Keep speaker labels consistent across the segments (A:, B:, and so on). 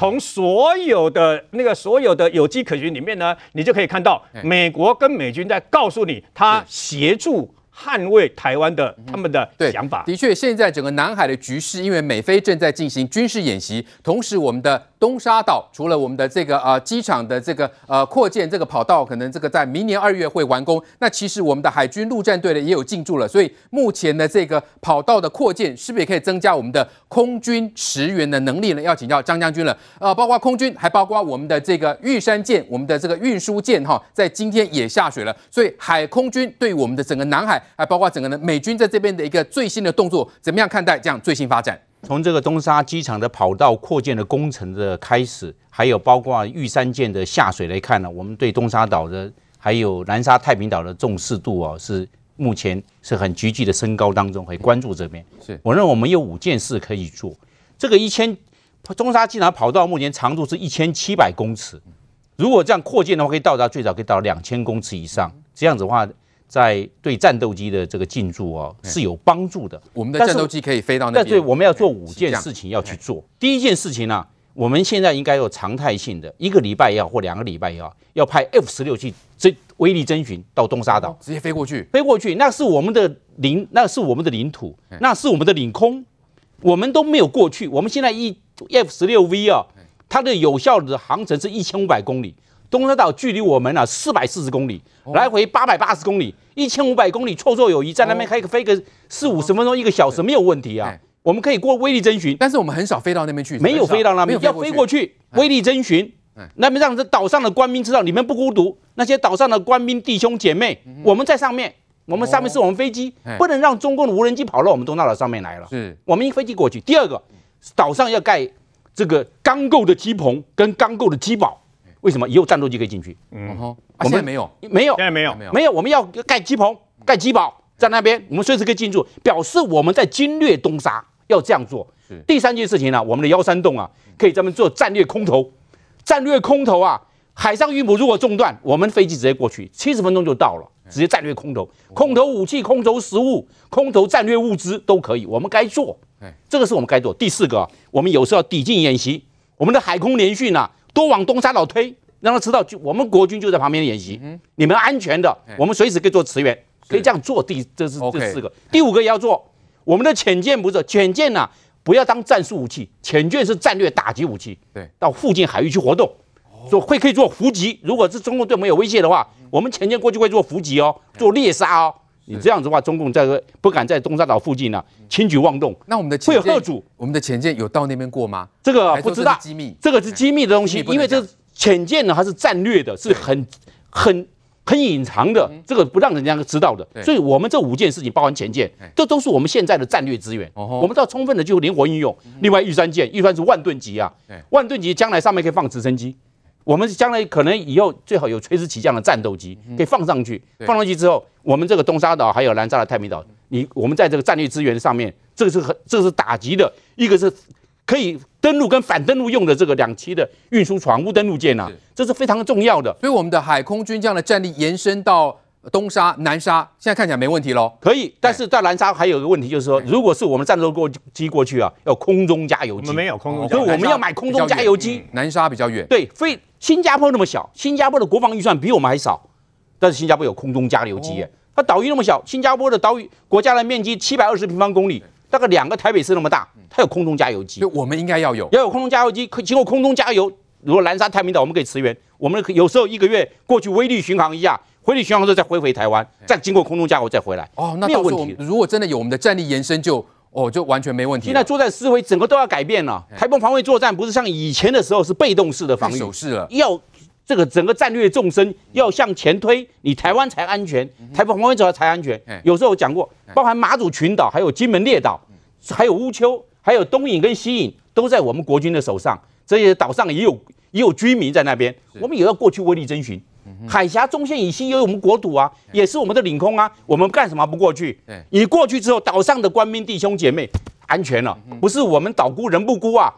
A: 从所有的那个所有的有迹可循里面呢，你就可以看到美国跟美军在告诉你，他协助。捍卫台湾的他们的想法，
B: 的确，现在整个南海的局势，因为美菲正在进行军事演习，同时我们的东沙岛除了我们的这个呃机场的这个呃扩建这个跑道，可能这个在明年二月会完工。那其实我们的海军陆战队呢也有进驻了，所以目前的这个跑道的扩建，是不是也可以增加我们的空军驰援的能力呢？要请教张将军了。呃，包括空军，还包括我们的这个玉山舰，我们的这个运输舰哈，在今天也下水了。所以海空军对我们的整个南海。还包括整个的美军在这边的一个最新的动作，怎么样看待这样最新发展？
C: 从这个东沙机场的跑道扩建的工程的开始，还有包括玉山舰的下水来看呢，我们对东沙岛的还有南沙太平岛的重视度啊，是目前是很急剧的升高当中，很关注这边。是我认为我们有五件事可以做。这个一千中沙机场跑道目前长度是一千七百公尺，如果这样扩建的话，可以到达最早可以到两千公尺以上。这样子的话。在对战斗机的这个进驻哦是有帮助的。
B: 我们的战斗机可以飞到那边。
C: 对，我们要做五件事情要去做。第一件事情呢、啊，我们现在应该有常态性的，一个礼拜也好或两个礼拜也好，要派 F 十六去侦威力侦巡到东沙岛，
B: 直接飞过去。
C: 飞过去，那是我们的领，那是我们的领土，那是我们的领空，我们都没有过去。我们现在一 F 十六 V 啊，它的有效的航程是一千五百公里。东沙岛距离我们啊四百四十公里，来回八百八十公里，一千五百公里绰绰有余，在那边开个飞个四五十分钟一个小时没有问题啊。我们可以过威力侦巡，
B: 但是我们很少飞到那边去，
C: 没有飞到那边，要飞过去威力侦巡，那边让这岛上的官兵知道你们不孤独，那些岛上的官兵弟兄姐妹，我们在上面，我们上面是我们飞机，不能让中共的无人机跑到我们东沙岛上面来了。是，我们一飞机过去。第二个，岛上要盖这个钢构的机棚跟钢构的机堡。为什么以后战斗机可以进去？
B: 嗯哼，我们没有，
C: 没有，
A: 现在没有，
C: 没有。我们要盖机棚、盖机堡在那边，我们随时可以进驻，表示我们在经略东沙，要这样做。第三件事情呢，我们的幺三洞啊，可以专门做战略空投。战略空投啊，海上运补如果中断，我们飞机直接过去，七十分钟就到了，直接战略空投，空投武器、空投食物、空投战略物资都可以，我们该做。这个是我们该做。第四个，我们有时候要抵近演习，我们的海空联训啊。多往东沙岛推，让他知道，就我们国军就在旁边演习，嗯、你们安全的，我们随时可以做驰援，可以这样做。第这是这四个，第五个也要做。我们的潜舰不是潜舰呐，不要当战术武器，潜舰是战略打击武器。对，到附近海域去活动，做会可以做伏击。如果是中共对我们有威胁的话，我们潜舰过去会做伏击哦，做猎杀哦。你这样子的话，中共在不敢在东沙岛附近呢轻举妄动。
B: 那我们的会有吓阻？我们的潜舰有到那边过吗？
C: 这个不知道，机密。这个是机密的东西，因为这潜舰呢，它是战略的，是很很很隐藏的，这个不让人家知道的。所以，我们这五件事情，包含潜舰，这都是我们现在的战略资源。我们都要充分的就灵活运用。另外，玉山舰，玉山是万吨级啊，万吨级将来上面可以放直升机。我们将来可能以后最好有垂直起降的战斗机，可以放上去。放上去之后，我们这个东沙岛还有南沙的太平岛，你我们在这个战略资源上面，这个是很这个是打击的，一个是可以登陆跟反登陆用的这个两栖的运输船、坞登陆舰呐，这是非常重要的。
B: 所以我们的海空军这样的战力延伸到东沙、南沙，现在看起来没问题喽。
C: 可以，但是在南沙还有一个问题，就是说，如果是我们战斗过机过去啊，要空中加油机，
A: 我们没有空中，
C: 所以我们要买空中加油机。
B: 南沙比较远，
C: 对，飞。新加坡那么小，新加坡的国防预算比我们还少，但是新加坡有空中加油机耶。它岛屿那么小，新加坡的岛屿国家的面积七百二十平方公里，大概两个台北市那么大，它有空中加油机。
B: 我们应该要有，
C: 要有空中加油机，可以经过空中加油。如果南沙太平岛我们可以驰援，我们有时候一个月过去威力巡航一下，威力巡航之后再飞回台湾，再经过空中加油再回来。哦，那没有问题。
B: 如果真的有我们的战力延伸就，就哦就完全没问题。
C: 现在作战思维整个都要改变了，台风防卫作战不是像以前的时候是被动式的防御，
B: 守势了，
C: 要。这个整个战略纵深要向前推，你台湾才安全，台湾防卫者才安全。有时候我讲过，包含马祖群岛、还有金门列岛、还有乌丘、还有东引跟西引，都在我们国军的手上。这些岛上也有也有居民在那边，我们也要过去威力征询。海峡中线以西也有我们国土啊，也是我们的领空啊，我们干什么不过去？你过去之后，岛上的官兵弟兄姐妹安全了，不是我们岛孤人不孤啊，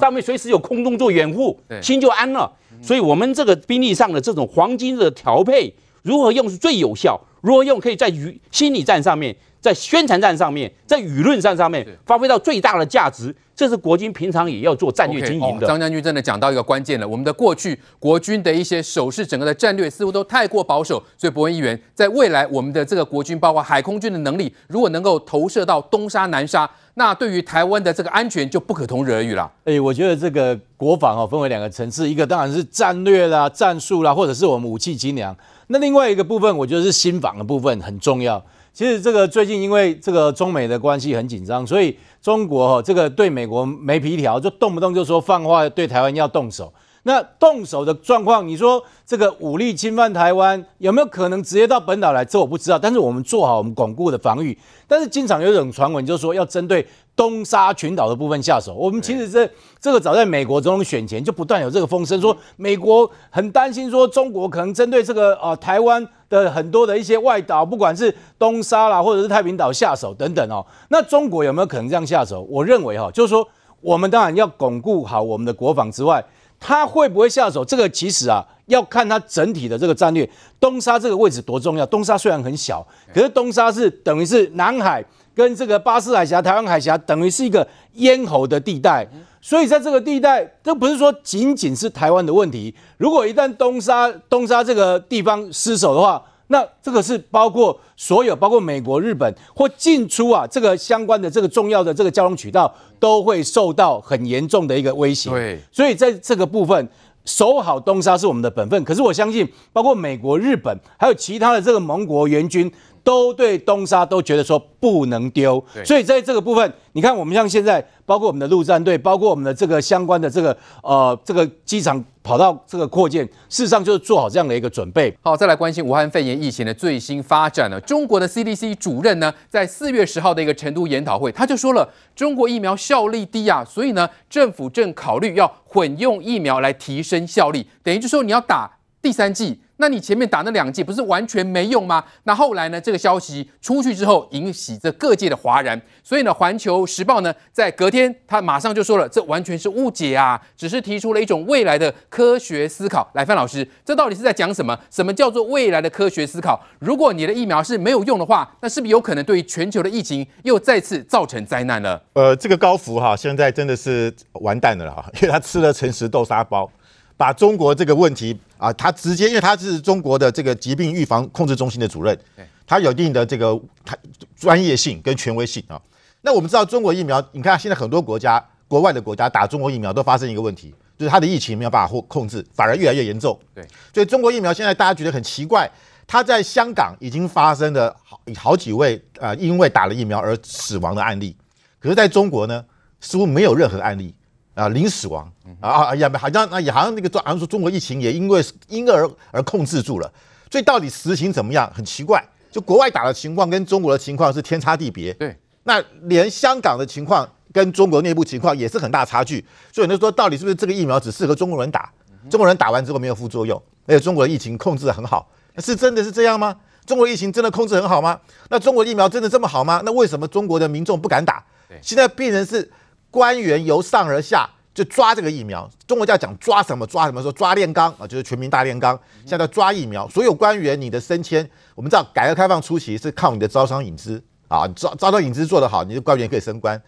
C: 上面随时有空中做掩护，心就安了。所以，我们这个兵力上的这种黄金的调配，如何用是最有效？如何用可以在舆心理战上面，在宣传战上面，在舆论战上面发挥到最大的价值，这是国军平常也要做战略经营的。
B: 张将军真的讲到一个关键了，我们的过去国军的一些守势，整个的战略似乎都太过保守，所以伯文议员，在未来我们的这个国军，包括海空军的能力，如果能够投射到东沙南沙，那对于台湾的这个安全就不可同日而语了。
D: 哎，我觉得这个国防哦，分为两个层次，一个当然是战略啦、战术啦，或者是我们武器精良。那另外一个部分，我觉得是新房的部分很重要。其实这个最近因为这个中美的关系很紧张，所以中国哈这个对美国没皮条，就动不动就说放话对台湾要动手。那动手的状况，你说这个武力侵犯台湾有没有可能直接到本岛来？这我不知道。但是我们做好我们巩固的防御。但是经常有一种传闻，就是说要针对东沙群岛的部分下手。我们其实这这个早在美国总统选前就不断有这个风声，说美国很担心说中国可能针对这个啊台湾的很多的一些外岛，不管是东沙啦或者是太平岛下手等等哦。那中国有没有可能这样下手？我认为哈，就是说我们当然要巩固好我们的国防之外。他会不会下手？这个其实啊，要看他整体的这个战略。东沙这个位置多重要？东沙虽然很小，可是东沙是等于是南海跟这个巴士海峡、台湾海峡，等于是一个咽喉的地带。所以在这个地带，这不是说仅仅是台湾的问题。如果一旦东沙东沙这个地方失守的话，那这个是包括所有，包括美国、日本或进出啊，这个相关的这个重要的这个交通渠道都会受到很严重的一个威胁。对，所以在这个部分守好东沙是我们的本分。可是我相信，包括美国、日本还有其他的这个盟国援军，都对东沙都觉得说不能丢。所以在这个部分，你看我们像现在。包括我们的陆战队，包括我们的这个相关的这个呃这个机场跑道这个扩建，事实上就是做好这样的一个准备。
B: 好，再来关心武汉肺炎疫情的最新发展了。中国的 CDC 主任呢，在四月十号的一个成都研讨会，他就说了，中国疫苗效力低啊，所以呢，政府正考虑要混用疫苗来提升效力，等于就说你要打第三剂。那你前面打那两剂不是完全没用吗？那后来呢？这个消息出去之后，引起这各界的哗然。所以呢，《环球时报》呢，在隔天他马上就说了，这完全是误解啊，只是提出了一种未来的科学思考。来，范老师，这到底是在讲什么？什么叫做未来的科学思考？如果你的疫苗是没有用的话，那是不是有可能对于全球的疫情又再次造成灾难了？
E: 呃，这个高福哈，现在真的是完蛋了哈，因为他吃了诚实豆沙包。把中国这个问题啊，他直接，因为他是中国的这个疾病预防控制中心的主任，他有一定的这个他专业性跟权威性啊。那我们知道中国疫苗，你看现在很多国家、国外的国家打中国疫苗都发生一个问题，就是他的疫情没有办法控控制，反而越来越严重。对，所以中国疫苗现在大家觉得很奇怪，他在香港已经发生了好好几位啊，因为打了疫苗而死亡的案例，可是在中国呢，似乎没有任何案例。啊，零死亡啊啊呀，好像那也好像那个好像说中国疫情也因为因而而控制住了，所以到底实情怎么样？很奇怪，就国外打的情况跟中国的情况是天差地别。对，那连香港的情况跟中国内部情况也是很大差距。所以你就说，到底是不是这个疫苗只适合中国人打？中国人打完之后没有副作用，而且中国的疫情控制得很好，是真的是这样吗？中国疫情真的控制很好吗？那中国疫苗真的这么好吗？那为什么中国的民众不敢打？现在病人是。官员由上而下就抓这个疫苗，中国叫讲抓什么抓什么，说抓炼钢啊，就是全民大炼钢。现在抓疫苗，所有官员你的升迁，我们知道改革开放初期是靠你的招商引资啊，招招商引资做得好，你的官员可以升官。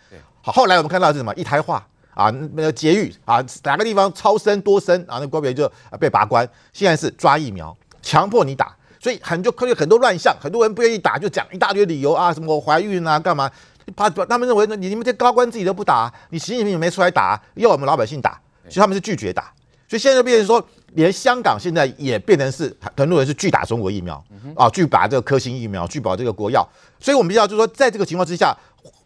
E: 好，后来我们看到是什么一胎化啊，那个节育啊，哪个地方超生多生啊，那官员就被拔官。现在是抓疫苗，强迫你打，所以很就科学很多乱象，很多人不愿意打，就讲一大堆理由啊，什么我怀孕啊，干嘛？怕他们认为呢，你你们这高官自己都不打，你习近平也没出来打，要我们老百姓打，所以他们是拒绝打。所以现在就变成说，连香港现在也变成是很多人是拒打中国疫苗啊，拒打这个科兴疫苗，拒保这个国药。所以我们知道，就是说，在这个情况之下，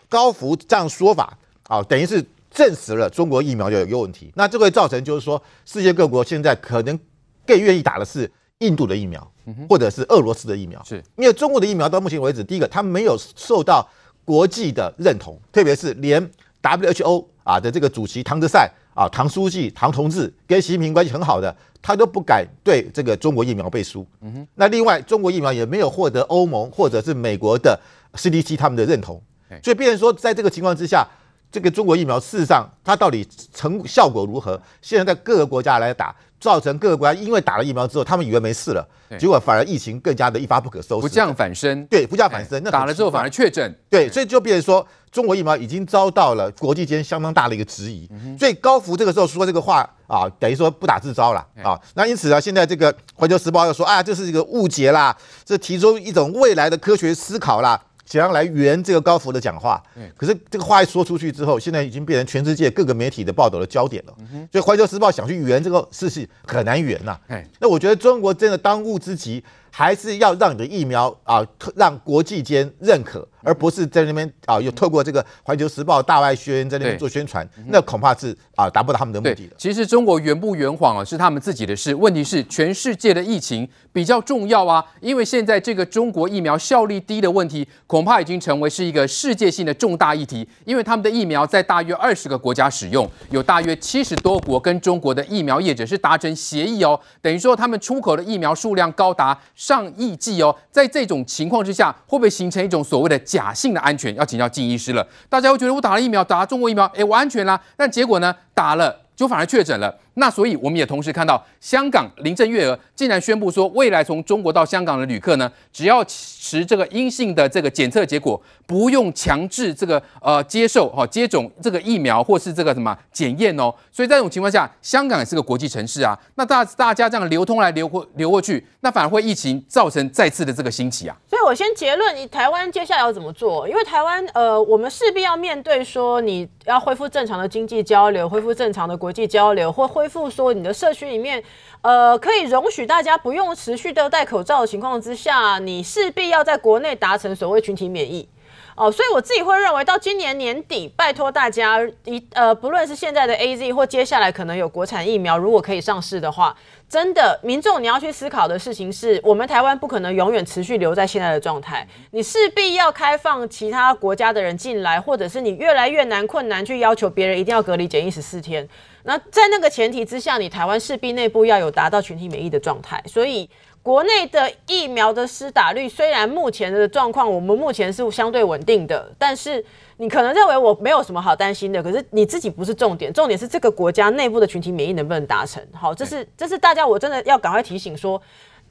E: 高福这样说法啊，等于是证实了中国疫苗有有问题。那这会造成就是说，世界各国现在可能更愿意打的是印度的疫苗，或者是俄罗斯的疫苗，是因为中国的疫苗到目前为止，第一个它没有受到。国际的认同，特别是连 WHO 啊的这个主席唐德赛啊，唐书记、唐同志跟习近平关系很好的，他都不敢对这个中国疫苗背书。嗯哼。那另外，中国疫苗也没有获得欧盟或者是美国的 CDC 他们的认同，所以变成说，在这个情况之下，这个中国疫苗事实上它到底成效果如何？现在在各个国家来打。造成各个国家因为打了疫苗之后，他们以为没事了，结果反而疫情更加的一发不可收拾，
B: 不降反升。
E: 对，不降反升。那
B: 打了之后反而确诊。
E: 对，所以就变成说，中国疫苗已经遭到了国际间相当大的一个质疑。所以高福这个时候说这个话啊，等于说不打自招了啊。那因此呢，现在这个《环球时报》又说啊，这是一个误解啦，这提出一种未来的科学思考啦。想要来圆这个高福的讲话，可是这个话一说出去之后，现在已经变成全世界各个媒体的报道的焦点了。所以《环球时报》想去圆这个事情很难圆呐。那我觉得中国真的当务之急，还是要让你的疫苗啊，让国际间认可。而不是在那边啊，又透过这个《环球时报》大外宣在那边做宣传，那恐怕是啊达不到他们的目的的。
B: 其实中国圆不圆谎啊，是他们自己的事。问题是全世界的疫情比较重要啊，因为现在这个中国疫苗效率低的问题，恐怕已经成为是一个世界性的重大议题。因为他们的疫苗在大约二十个国家使用，有大约七十多国跟中国的疫苗业者是达成协议哦，等于说他们出口的疫苗数量高达上亿剂哦。在这种情况之下，会不会形成一种所谓的假性的安全？要请教金医师了。大家会觉得我打了疫苗，打了中国疫苗，哎，我安全啦。但结果呢？打了就反而确诊了。那所以我们也同时看到，香港林郑月娥竟然宣布说，未来从中国到香港的旅客呢，只要持这个阴性的这个检测结果，不用强制这个呃接受哈接种这个疫苗或是这个什么检验哦。所以在这种情况下，香港也是个国际城市啊。那大大家这样流通来流过流过去，那反而会疫情造成再次的这个兴起啊。
F: 所以我先结论，你台湾接下来要怎么做？因为台湾呃，我们势必要面对说，你要恢复正常的经济交流，恢复正常的国际交流，或恢恢复说你的社区里面，呃，可以容许大家不用持续的戴口罩的情况之下，你势必要在国内达成所谓群体免疫。哦，所以我自己会认为，到今年年底，拜托大家一呃，不论是现在的 AZ 或接下来可能有国产疫苗，如果可以上市的话，真的，民众你要去思考的事情是，我们台湾不可能永远持续留在现在的状态，你势必要开放其他国家的人进来，或者是你越来越难困难去要求别人一定要隔离检疫十四天。那在那个前提之下，你台湾势必内部要有达到群体免疫的状态，所以。国内的疫苗的施打率虽然目前的状况，我们目前是相对稳定的，但是你可能认为我没有什么好担心的，可是你自己不是重点，重点是这个国家内部的群体免疫能不能达成？好，这是这是大家我真的要赶快提醒说，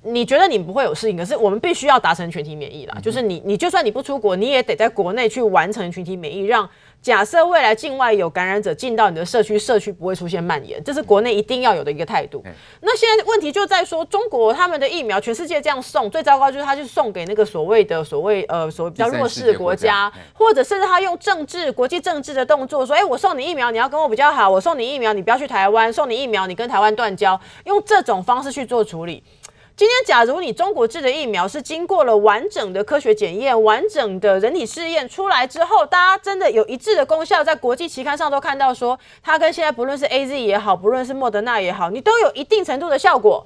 F: 你觉得你不会有事情，可是我们必须要达成群体免疫啦，就是你你就算你不出国，你也得在国内去完成群体免疫，让。假设未来境外有感染者进到你的社区，社区不会出现蔓延，这是国内一定要有的一个态度。那现在问题就在说，中国他们的疫苗，全世界这样送，最糟糕就是他去送给那个所谓的所谓呃所谓比较弱势的国家，或者甚至他用政治国际政治的动作说，哎，我送你疫苗，你要跟我比较好，我送你疫苗，你不要去台湾，送你疫苗，你跟台湾断交，用这种方式去做处理。今天，假如你中国制的疫苗是经过了完整的科学检验、完整的人体试验出来之后，大家真的有一致的功效，在国际期刊上都看到说，它跟现在不论是 AZ 也好，不论是莫德纳也好，你都有一定程度的效果。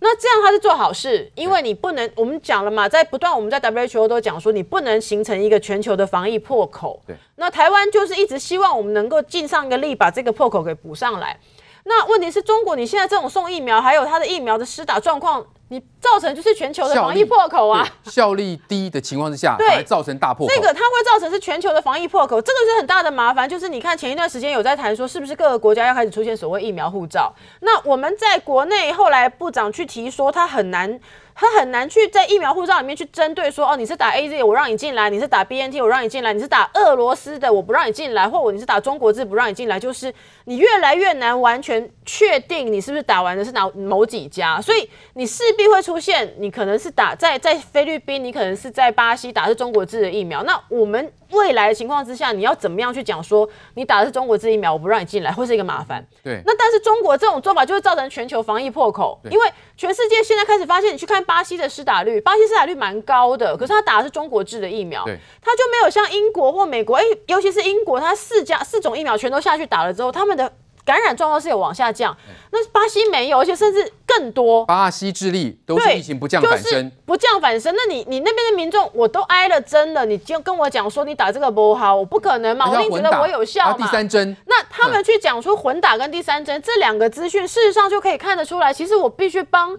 F: 那这样它是做好事，因为你不能，我们讲了嘛，在不断我们在 WHO 都讲说，你不能形成一个全球的防疫破口。对。那台湾就是一直希望我们能够尽上一个力，把这个破口给补上来。那问题是中国，你现在这种送疫苗，还有它的疫苗的施打状况。你造成就是全球的防疫破口啊，
B: 效率低的情况之下，对，造成大破口。
F: 这个它会造成是全球的防疫破口，这个是很大的麻烦。就是你看前一段时间有在谈说，是不是各个国家要开始出现所谓疫苗护照？那我们在国内后来部长去提说，他很难。他很难去在疫苗护照里面去针对说，哦，你是打 AZ，我让你进来；你是打 BNT，我让你进来；你是打俄罗斯的，我不让你进来；或者你是打中国字，不让你进来。就是你越来越难完全确定你是不是打完的是哪某几家，所以你势必会出现，你可能是打在在菲律宾，你可能是在巴西打的是中国制的疫苗。那我们。未来的情况之下，你要怎么样去讲说你打的是中国制疫苗，我不让你进来，会是一个麻烦。
B: 对。
F: 那但是中国这种做法就会造成全球防疫破口，因为全世界现在开始发现，你去看巴西的施打率，巴西施打率蛮高的，可是他打的是中国制的疫苗，对，他就没有像英国或美国，哎，尤其是英国，他四家四种疫苗全都下去打了之后，他们的。感染状况是有往下降，那巴西没有，而且甚至更多。
B: 巴西、智利都是疫情不降反升，就是、
F: 不降反升。那你你那边的民众，我都挨了针了，你就跟我讲说你打这个不好，我不可能嘛，我一定觉得我有效嘛。
B: 第三针，
F: 那他们去讲出混打跟第三针、嗯、这两个资讯，事实上就可以看得出来，其实我必须帮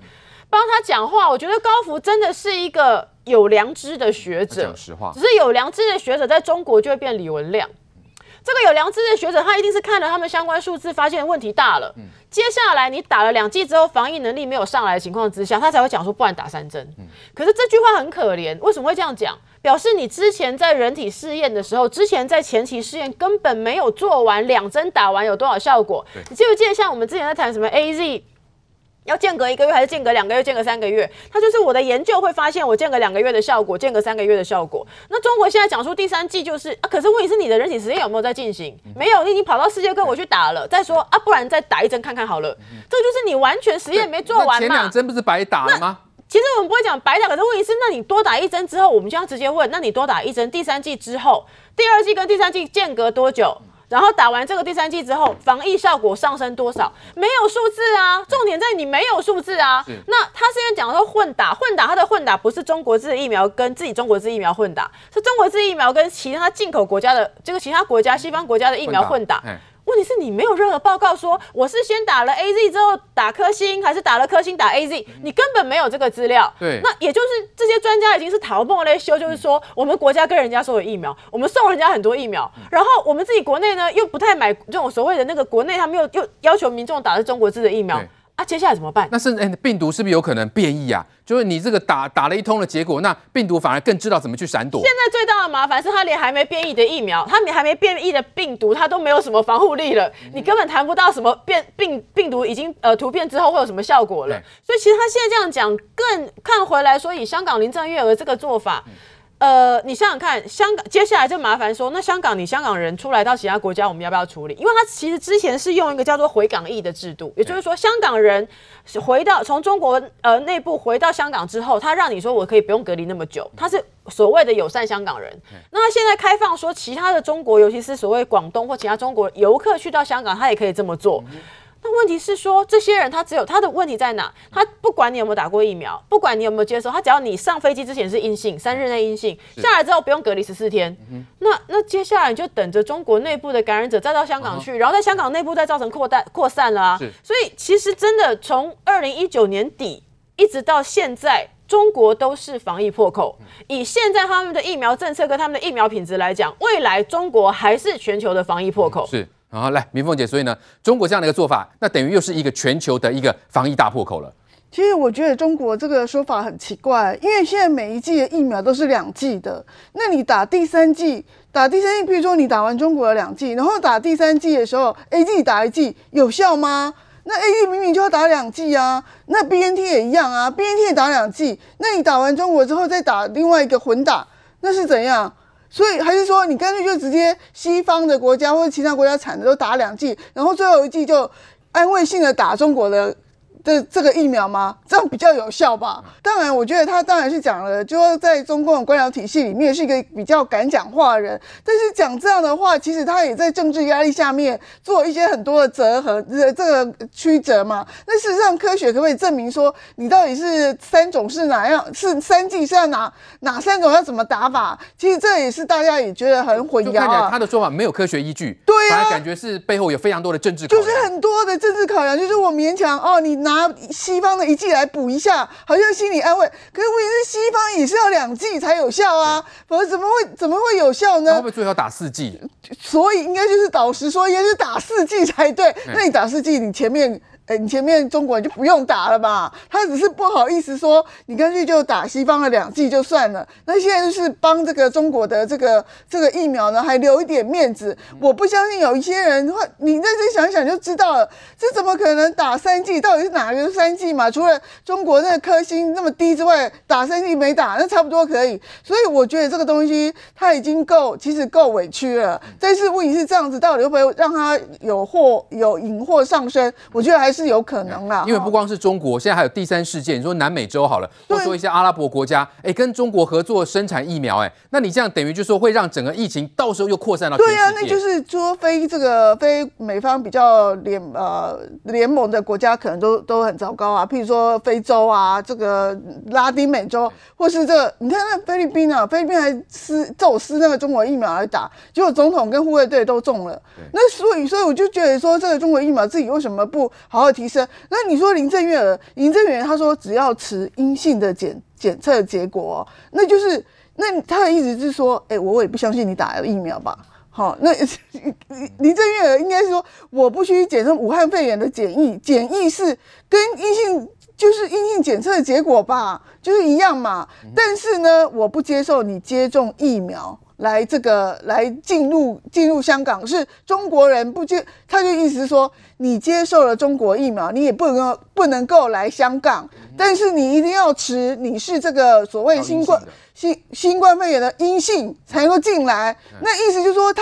F: 帮他讲话。我觉得高福真的是一个有良知的学者，
B: 讲实话，
F: 只是有良知的学者在中国就会变李文亮。这个有良知的学者，他一定是看了他们相关数字，发现问题大了。嗯、接下来你打了两剂之后，防疫能力没有上来的情况之下，他才会讲说不然打三针。嗯、可是这句话很可怜，为什么会这样讲？表示你之前在人体试验的时候，之前在前期试验根本没有做完两针打完有多少效果。你记不记得像我们之前在谈什么 AZ？要间隔一个月还是间隔两个月？间隔三个月？它就是我的研究会发现，我间隔两个月的效果，间隔三个月的效果。那中国现在讲出第三季就是啊，可是问题是你的人体实验有没有在进行？没有，你已经跑到世界各国去打了。再说啊，不然再打一针看看好了。这就是你完全实验没做完嘛。前
B: 两针不是白打了吗？
F: 其实我们不会讲白打，可是问题是，那你多打一针之后，我们就要直接问，那你多打一针，第三季之后，第二季跟第三季间隔多久？然后打完这个第三剂之后，防疫效果上升多少？没有数字啊，重点在你没有数字啊。那他现在讲说混打，混打，他的混打不是中国制疫苗跟自己中国制疫苗混打，是中国制疫苗跟其他进口国家的这个其他国家西方国家的疫苗混打。混打问题是你没有任何报告说我是先打了 A Z 之后打科兴，还是打了科兴打 A Z？你根本没有这个资料。对，那也就是这些专家已经是逃梦在修，就是说我们国家跟人家说有疫苗，我们送人家很多疫苗，然后我们自己国内呢又不太买这种所谓的那个国内他们又又要求民众打的中国制的疫苗。啊，接下来怎么办？
B: 那是哎，病毒是不是有可能变异啊？就是你这个打打了一通的结果，那病毒反而更知道怎么去闪躲。
F: 现在最大的麻烦是，它连还没变异的疫苗，它连还没变异的病毒，它都没有什么防护力了。你根本谈不到什么变病病毒已经呃突变之后会有什么效果了。所以其实他现在这样讲，更看回来说，以香港林郑月娥这个做法。嗯呃，你想想看，香港接下来就麻烦说，那香港你香港人出来到其他国家，我们要不要处理？因为他其实之前是用一个叫做回港易的制度，也就是说，香港人回到从中国呃内部回到香港之后，他让你说我可以不用隔离那么久，他是所谓的友善香港人。那他现在开放说，其他的中国，尤其是所谓广东或其他中国游客去到香港，他也可以这么做。那问题是说，这些人他只有他的问题在哪？他不管你有没有打过疫苗，不管你有没有接受，他只要你上飞机之前是阴性，三日内阴性，下来之后不用隔离十四天。那那接下来你就等着中国内部的感染者再到香港去，然后在香港内部再造成扩大扩散了啊。所以其实真的从二零一九年底一直到现在，中国都是防疫破口。以现在他们的疫苗政策跟他们的疫苗品质来讲，未来中国还是全球的防疫破口。
B: 是。好，来，明凤姐，所以呢，中国这样的一个做法，那等于又是一个全球的一个防疫大破口了。
G: 其实我觉得中国这个说法很奇怪，因为现在每一剂的疫苗都是两剂的，那你打第三剂，打第三剂，比如说你打完中国的两剂，然后打第三剂的时候，A G 打一剂有效吗？那 AZ 明明就要打两剂啊，那 BNT 也一样啊，BNT 也打两剂，那你打完中国之后再打另外一个混打，那是怎样？所以还是说，你干脆就直接西方的国家或者其他国家产的都打两剂，然后最后一剂就安慰性的打中国的。这这个疫苗吗？这样比较有效吧？当然，我觉得他当然是讲了，就说在中共的官僚体系里面是一个比较敢讲话的人。但是讲这样的话，其实他也在政治压力下面做一些很多的折合，这这个曲折嘛。那事实上，科学可不可以证明说你到底是三种是哪样？是三剂是要哪哪三种要怎么打法？其实这也是大家也觉得很混淆
B: 他的说法没有科学依据，
G: 对啊，
B: 感觉是背后有非常多的政治考量，
G: 就是很多的政治考量，就是我勉强哦，你拿。拿西方的一剂来补一下，好像心理安慰。可是问题是，西方也是要两剂才有效啊，否则怎么会怎么会有效呢？
B: 会不会最后打四剂？
G: 所以应该就是导师说，应该是打四剂才对。那你打四剂，你前面。哎，你前面中国人就不用打了吧？他只是不好意思说，你干脆就打西方的两剂就算了。那现在就是帮这个中国的这个这个疫苗呢，还留一点面子。我不相信有一些人会，你认真想想就知道了，这怎么可能打三剂？到底是哪个三剂嘛？除了中国那个科兴那么低之外，打三剂没打，那差不多可以。所以我觉得这个东西他已经够，其实够委屈了。但是问题是这样子，到底会不会让他有祸有引祸上身？我觉得还是。有可能啦，
B: 因为不光是中国，现在还有第三世界。你说南美洲好了，或说一些阿拉伯国家，哎，跟中国合作生产疫苗，哎，那你这样等于就是说会让整个疫情到时候又扩散到。
G: 对啊，那就是说非这个非美方比较联呃联盟的国家，可能都都很糟糕啊。譬如说非洲啊，这个拉丁美洲，或是这个，你看那菲律宾啊，菲律宾还撕走私那个中国疫苗来打，结果总统跟护卫队都中了。那所以所以我就觉得说，这个中国疫苗自己为什么不好好？提升。那你说林正月娥，林正月他说只要持阴性的检检测结果，那就是那他的意思是说，哎、欸，我也不相信你打了疫苗吧。好，那 林正月娥应该是说，我不需检测武汉肺炎的检疫，检疫是跟阴性就是阴性检测的结果吧，就是一样嘛。但是呢，我不接受你接种疫苗。来这个来进入进入香港是中国人不接，他就意思是说，你接受了中国疫苗，你也不能不能够来香港，但是你一定要持你是这个所谓新冠新新冠肺炎的阴性才能够进来。那意思就是说，他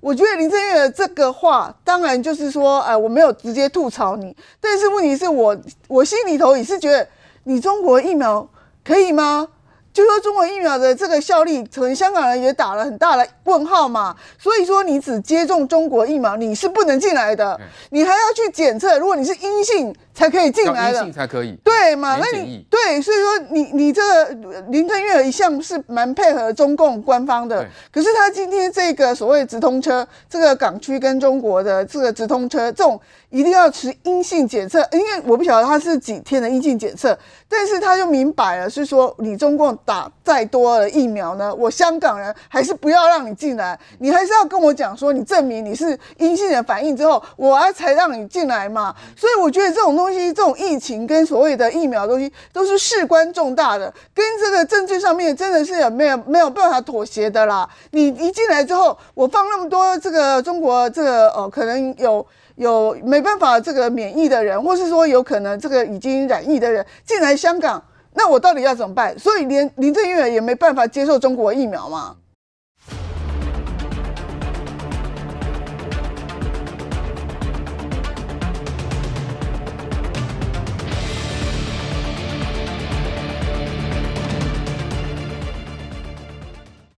G: 我觉得林郑月娥这个话，当然就是说，哎，我没有直接吐槽你，但是问题是我我心里头也是觉得，你中国疫苗可以吗？就说中国疫苗的这个效力，可能香港人也打了很大的问号嘛。所以说，你只接种中国疫苗，你是不能进来的，你还要去检测。如果你是阴性，才可以进来的，
B: 才可以。
G: 对嘛？那你对，所以说你你这个林郑月娥一向是蛮配合中共官方的，可是他今天这个所谓直通车，这个港区跟中国的这个直通车，这种一定要持阴性检测，因为我不晓得他是几天的阴性检测，但是他就明摆了，是说你中共。打再多的疫苗呢，我香港人还是不要让你进来，你还是要跟我讲说，你证明你是阴性的反应之后，我还才让你进来嘛。所以我觉得这种东东西，这种疫情跟所谓的疫苗东西，都是事关重大的，跟这个政治上面真的是有没有没有办法妥协的啦。你一进来之后，我放那么多这个中国这个呃，可能有有没办法这个免疫的人，或是说有可能这个已经染疫的人进来香港。那我到底要怎么办？所以连林郑月也没办法接受中国疫苗嘛。